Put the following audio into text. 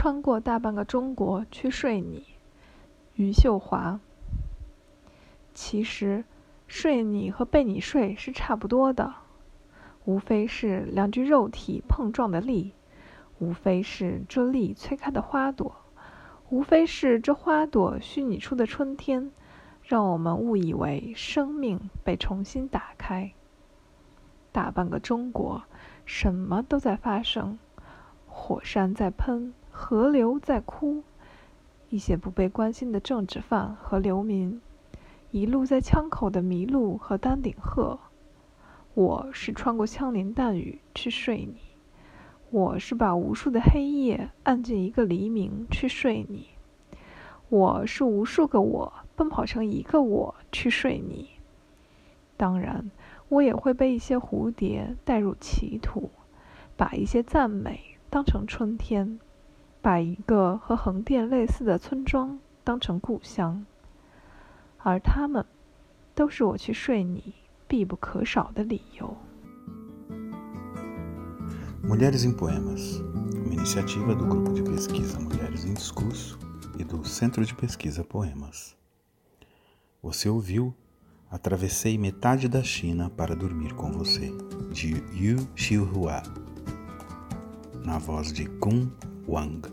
穿过大半个中国去睡你，余秀华。其实，睡你和被你睡是差不多的，无非是两具肉体碰撞的力，无非是这力催开的花朵，无非是这花朵虚拟出的春天，让我们误以为生命被重新打开。大半个中国，什么都在发生，火山在喷，河流在哭，一些不被关心的政治犯和流民。一路在枪口的麋鹿和丹顶鹤，我是穿过枪林弹雨去睡你；我是把无数的黑夜按进一个黎明去睡你；我是无数个我奔跑成一个我去睡你。当然，我也会被一些蝴蝶带入歧途，把一些赞美当成春天，把一个和横店类似的村庄当成故乡。而他们，都是我去睡你必不可少的理由。Mulheres em Poemas, uma iniciativa do Grupo de Pesquisa Mulheres em Discurso e do Centro de Pesquisa Poemas. Você ouviu Atravessei metade da China para dormir com você, de Yu Xiuhua, na voz de Kun Wang.